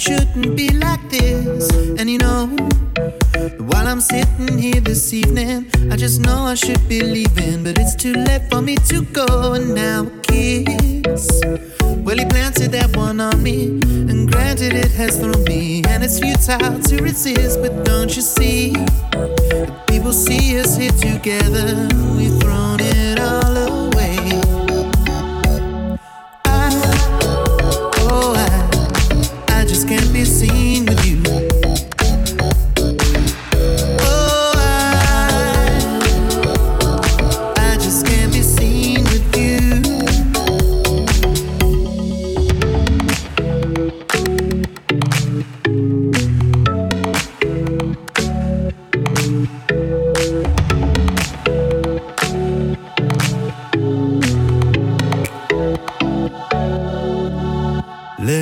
shouldn't be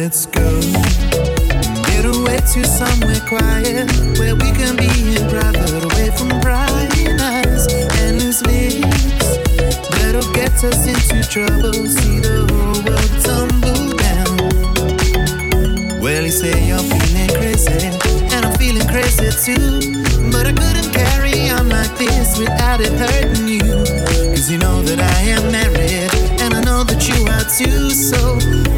let's go. Get away to somewhere quiet where we can be in private, away from prying eyes and loose lips. That'll get us into trouble. See the whole world tumble down. Well, you say you're feeling crazy, and I'm feeling crazy too. But I couldn't carry on like this without it hurting you. Cause you know that I am married, and I know that you are too, so.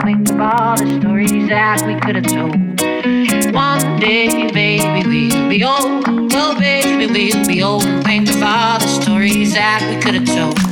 Think of all the stories that we could have told. One day, baby, we'll be old. Oh, baby, we'll be old think of all the stories that we could have told.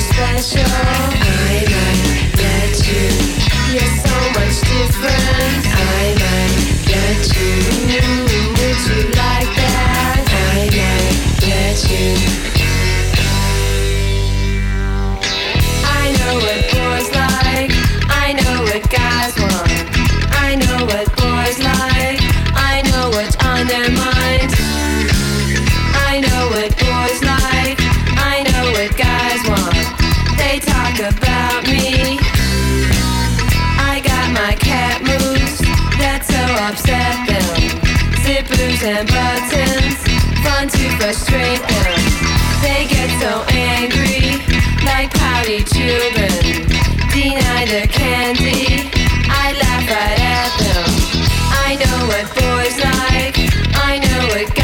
special. I don't you. You're so much different. about me. I got my cat moves that so upset them. Zippers and buttons, fun to frustrate them. They get so angry, like pouty children. Deny the candy, I laugh right at them. I know what boys like, I know what